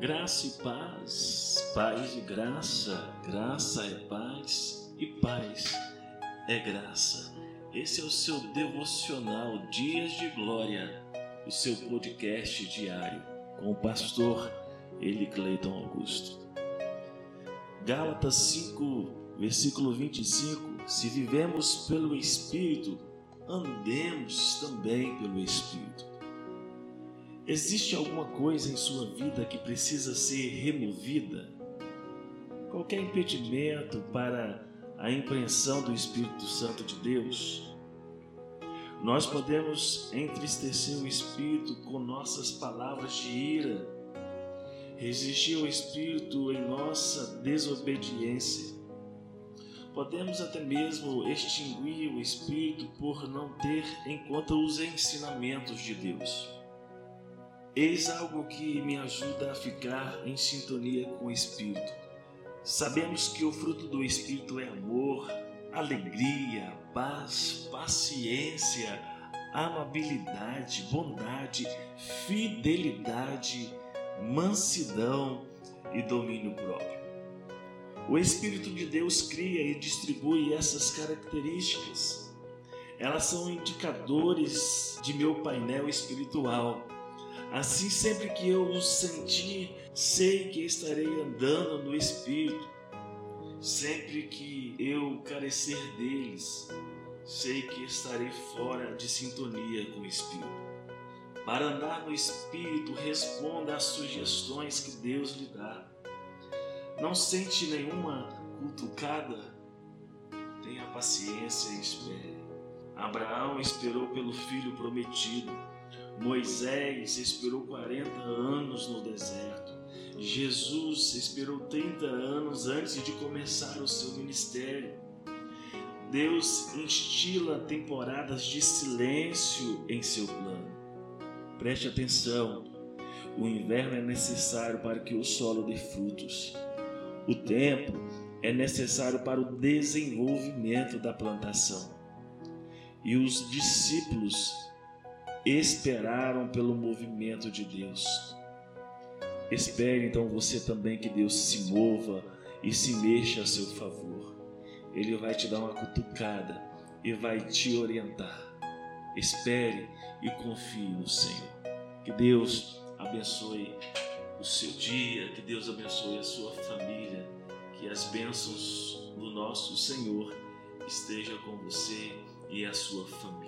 Graça e paz, paz e graça, graça é paz e paz é graça. Esse é o seu devocional Dias de Glória, o seu podcast diário com o pastor Eli Cleiton Augusto. Gálatas 5, versículo 25: Se vivemos pelo Espírito, andemos também pelo Espírito. Existe alguma coisa em sua vida que precisa ser removida? Qualquer impedimento para a impressão do Espírito Santo de Deus? Nós podemos entristecer o Espírito com nossas palavras de ira, resistir ao Espírito em nossa desobediência. Podemos até mesmo extinguir o Espírito por não ter em conta os ensinamentos de Deus. Eis algo que me ajuda a ficar em sintonia com o Espírito. Sabemos que o fruto do Espírito é amor, alegria, paz, paciência, amabilidade, bondade, fidelidade, mansidão e domínio próprio. O Espírito de Deus cria e distribui essas características. Elas são indicadores de meu painel espiritual Assim, sempre que eu os sentir, sei que estarei andando no Espírito. Sempre que eu carecer deles, sei que estarei fora de sintonia com o Espírito. Para andar no Espírito, responda às sugestões que Deus lhe dá. Não sente nenhuma cutucada? Tenha paciência e espere. Abraão esperou pelo filho prometido Moisés esperou 40 anos no deserto. Jesus esperou 30 anos antes de começar o seu ministério. Deus instila temporadas de silêncio em seu plano. Preste atenção: o inverno é necessário para que o solo dê frutos. O tempo é necessário para o desenvolvimento da plantação. E os discípulos esperaram pelo movimento de Deus. Espere então você também que Deus se mova e se mexa a seu favor. Ele vai te dar uma cutucada e vai te orientar. Espere e confie no Senhor. Que Deus abençoe o seu dia, que Deus abençoe a sua família, que as bênçãos do nosso Senhor estejam com você e a sua família.